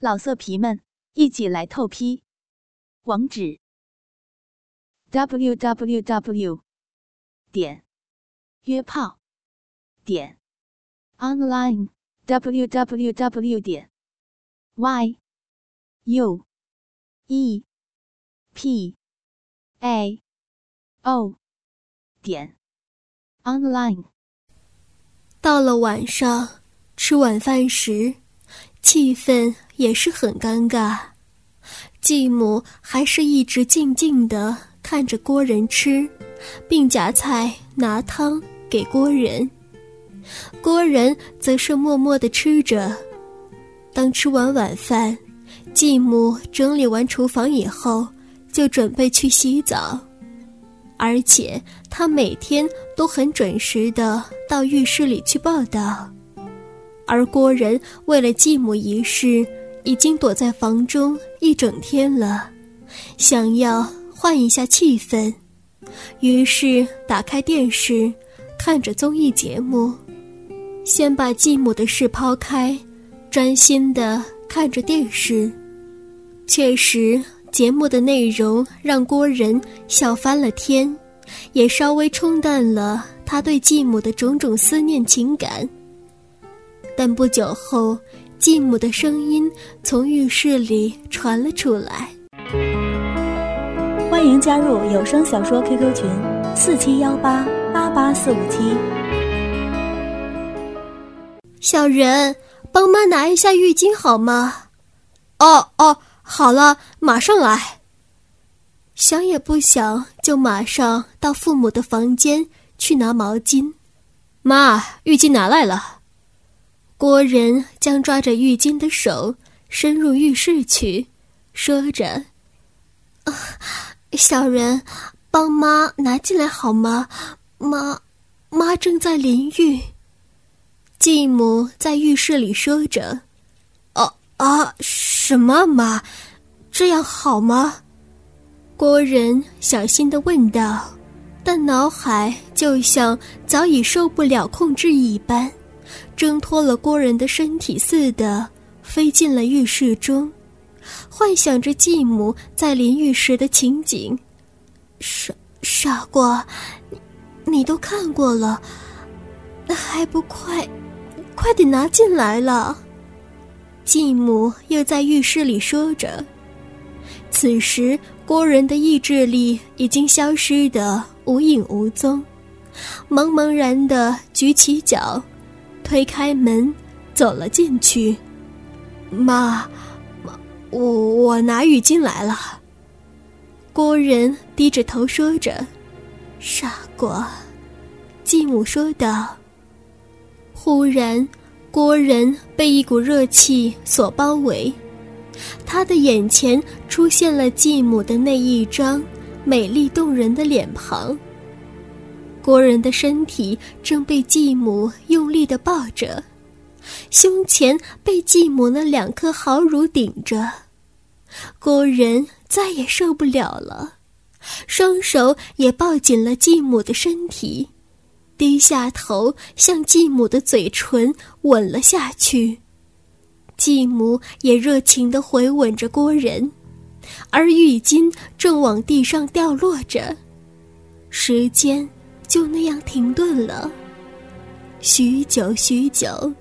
老色皮们，一起来透批！网址：w w w 点约炮点 online w w w 点 y u e p a o 点 online。到了晚上，吃晚饭时，气氛也是很尴尬。继母还是一直静静的看着郭人吃，并夹菜拿汤给郭人。郭人则是默默的吃着。当吃完晚饭，继母整理完厨房以后，就准备去洗澡。而且他每天都很准时的到浴室里去报道，而郭人为了继母一事，已经躲在房中一整天了，想要换一下气氛，于是打开电视，看着综艺节目，先把继母的事抛开，专心的看着电视。确实。节目的内容让郭人笑翻了天，也稍微冲淡了他对继母的种种思念情感。但不久后，继母的声音从浴室里传了出来：“欢迎加入有声小说 QQ 群，四七幺八八八四五七。小人，帮妈拿一下浴巾好吗？哦哦。”好了，马上来。想也不想，就马上到父母的房间去拿毛巾。妈，浴巾拿来了。郭仁将抓着浴巾的手伸入浴室去，说着：“啊，小人，帮妈拿进来好吗？妈，妈正在淋浴。”继母在浴室里说着。啊啊，什么妈？这样好吗？郭仁小心的问道，但脑海就像早已受不了控制一般，挣脱了郭人的身体似的，飞进了浴室中，幻想着继母在淋浴时的情景。傻傻瓜，你你都看过了，那还不快，快点拿进来了。继母又在浴室里说着。此时，郭人的意志力已经消失的无影无踪，茫茫然的举起脚，推开门，走了进去。妈，妈，我我拿浴巾来了。郭仁低着头说着：“傻瓜。”继母说道。忽然。郭仁被一股热气所包围，他的眼前出现了继母的那一张美丽动人的脸庞。郭人的身体正被继母用力地抱着，胸前被继母那两颗好乳顶着，郭人再也受不了了，双手也抱紧了继母的身体。低下头，向继母的嘴唇吻了下去。继母也热情地回吻着郭人，而浴巾正往地上掉落着，时间就那样停顿了。许久许久，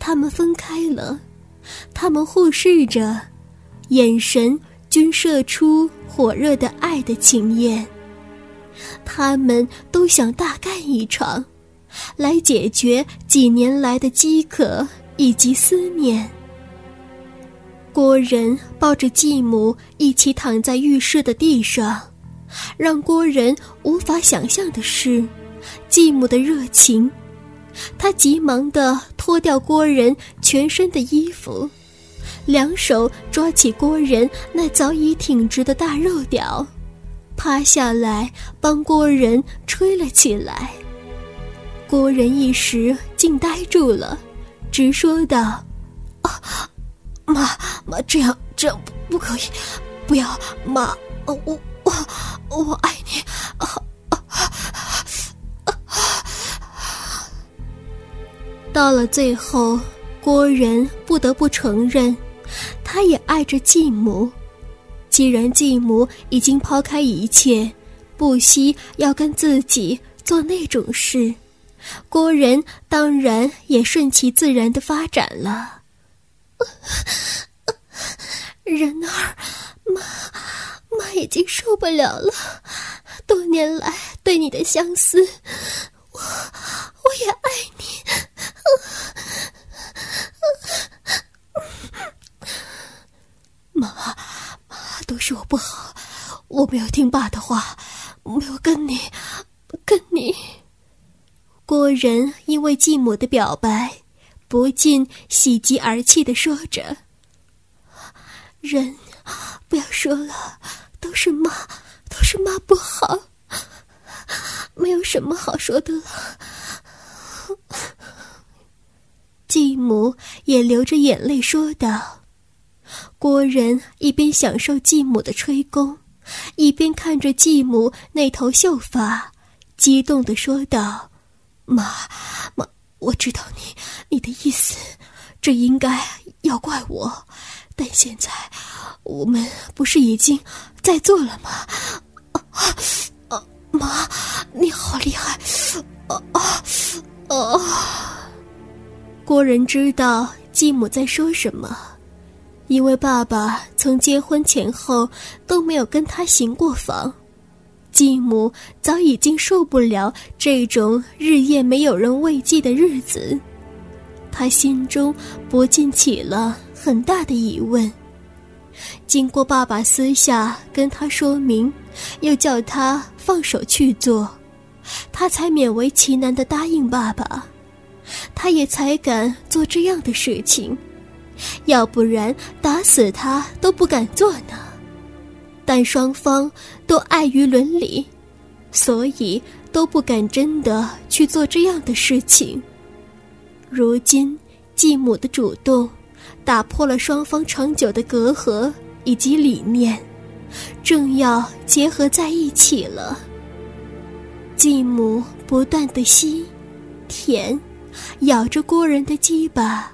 他们分开了，他们互视着，眼神均射出火热的爱的情焰。他们都想大干一场，来解决几年来的饥渴以及思念。郭仁抱着继母一起躺在浴室的地上，让郭仁无法想象的是，继母的热情。他急忙地脱掉郭仁全身的衣服，两手抓起郭仁那早已挺直的大肉屌。趴下来帮郭仁吹了起来，郭仁一时竟呆住了，直说道：“啊，妈妈，这样这样不可以，不要妈，我我我爱你。”到了最后，郭仁不得不承认。他也爱着继母。既然继母已经抛开一切，不惜要跟自己做那种事，郭仁当然也顺其自然的发展了。人儿，妈，妈已经受不了了。多年来对你的相思，我我也爱你。妈，妈，都是我不好，我没有听爸的话，没有跟你，跟你。郭仁因为继母的表白，不禁喜极而泣的说着。人，不要说了，都是妈，都是妈不好，没有什么好说的了。继母也流着眼泪说道。郭仁一边享受继母的吹功，一边看着继母那头秀发，激动的说道：“妈，妈，我知道你，你的意思，这应该要怪我。”但现在，我们不是已经在做了吗？妈，你好厉害！啊啊啊！郭仁知道继母在说什么，因为爸爸从结婚前后都没有跟他行过房，继母早已经受不了这种日夜没有人慰藉的日子，他心中不禁起了。很大的疑问。经过爸爸私下跟他说明，又叫他放手去做，他才勉为其难的答应爸爸。他也才敢做这样的事情，要不然打死他都不敢做呢。但双方都碍于伦理，所以都不敢真的去做这样的事情。如今继母的主动。打破了双方长久的隔阂以及理念，正要结合在一起了。继母不断的吸、舔、咬着郭人的鸡巴，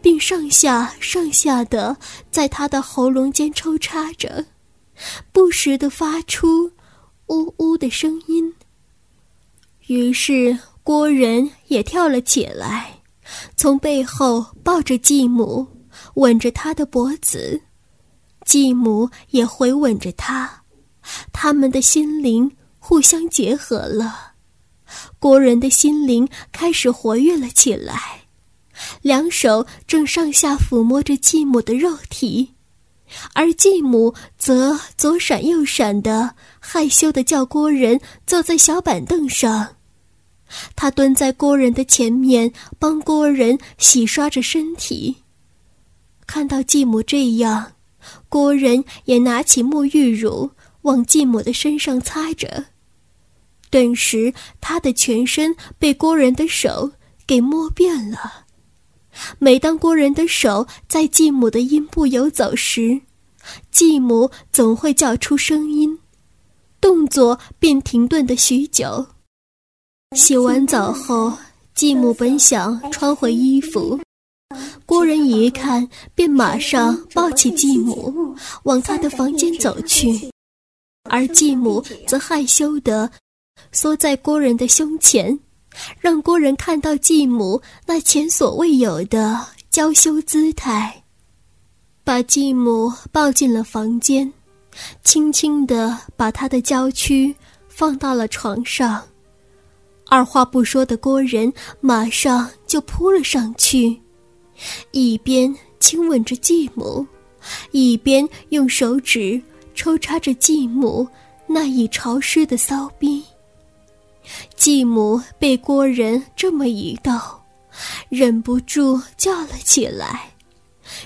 并上下上下的在他的喉咙间抽插着，不时的发出呜呜的声音。于是郭人也跳了起来，从背后抱着继母。吻着他的脖子，继母也回吻着他，他们的心灵互相结合了，国人的心灵开始活跃了起来，两手正上下抚摸着继母的肉体，而继母则左闪右闪的，害羞的叫郭人坐在小板凳上，他蹲在郭人的前面，帮郭人洗刷着身体。看到继母这样，郭仁也拿起沐浴乳往继母的身上擦着。顿时，他的全身被郭仁的手给摸遍了。每当郭仁的手在继母的阴部游走时，继母总会叫出声音，动作便停顿的许久。洗完澡后，继母本想穿回衣服。郭仁一看，便马上抱起继母，往他的房间走去，而继母则害羞地缩在郭仁的胸前，让郭仁看到继母那前所未有的娇羞姿态。把继母抱进了房间，轻轻地把她的娇躯放到了床上，二话不说的郭仁马上就扑了上去。一边亲吻着继母，一边用手指抽插着继母那已潮湿的骚逼。继母被郭仁这么一逗，忍不住叫了起来，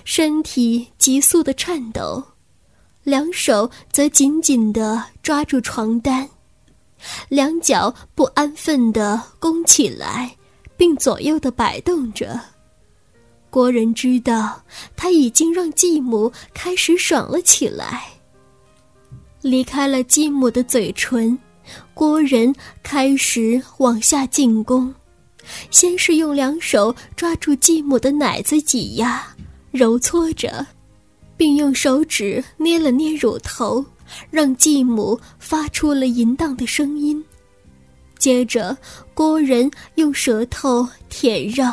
身体急速的颤抖，两手则紧紧地抓住床单，两脚不安分地弓起来，并左右的摆动着。郭仁知道，他已经让继母开始爽了起来。离开了继母的嘴唇，郭仁开始往下进攻，先是用两手抓住继母的奶子挤压、揉搓着，并用手指捏了捏乳头，让继母发出了淫荡的声音。接着，郭人用舌头舔绕、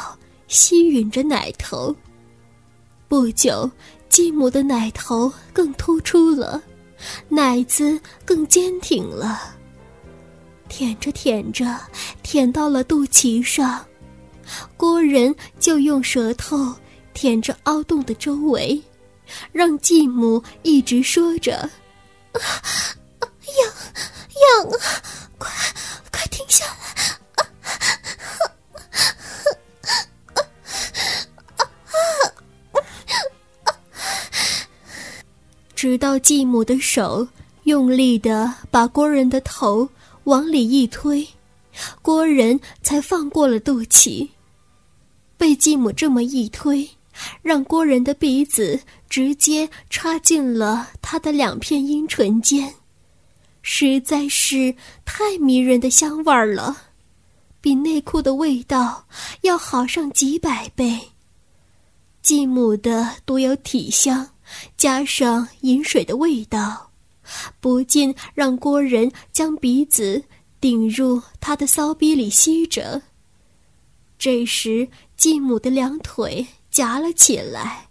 吸吮着奶头。不久，继母的奶头更突出了，奶子更坚挺了。舔着舔着，舔到了肚脐上，郭人就用舌头舔着凹洞的周围，让继母一直说着：“痒，痒啊，快！”停下来！直到继母的手用力的把郭人的头往里一推，郭人才放过了肚脐。被继母这么一推，让郭人的鼻子直接插进了他的两片阴唇间。实在是太迷人的香味儿了，比内裤的味道要好上几百倍。继母的独有体香，加上饮水的味道，不禁让郭人将鼻子顶入他的骚逼里吸着。这时，继母的两腿夹了起来，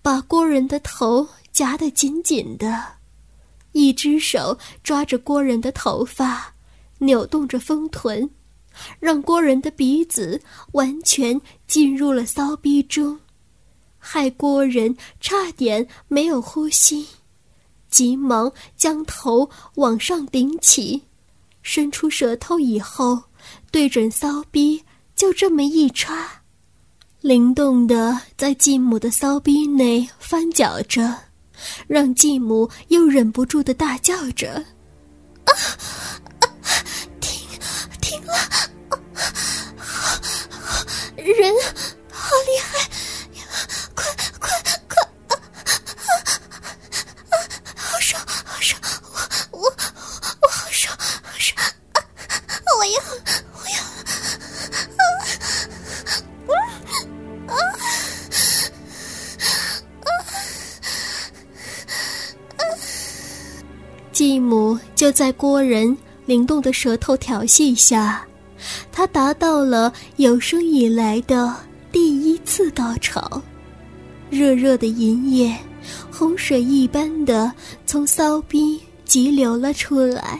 把郭人的头夹得紧紧的。一只手抓着郭人的头发，扭动着丰臀，让郭人的鼻子完全进入了骚逼中，害郭人差点没有呼吸，急忙将头往上顶起，伸出舌头以后，对准骚逼就这么一插，灵动的在继母的骚逼内翻搅着。让继母又忍不住的大叫着：“啊，停，停了！人好厉害，快快快！好爽，好爽！我我我好爽，好爽！我要我要！啊啊啊！”继母就在郭人灵动的舌头调戏下，他达到了有生以来的第一次高潮，热热的银液，洪水一般的从骚逼急流了出来，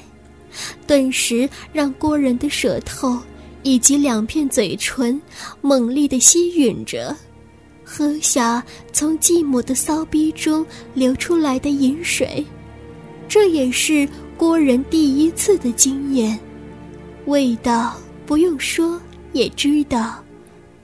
顿时让郭人的舌头以及两片嘴唇猛力的吸吮着，喝下从继母的骚逼中流出来的饮水。这也是郭人第一次的经验，味道不用说也知道，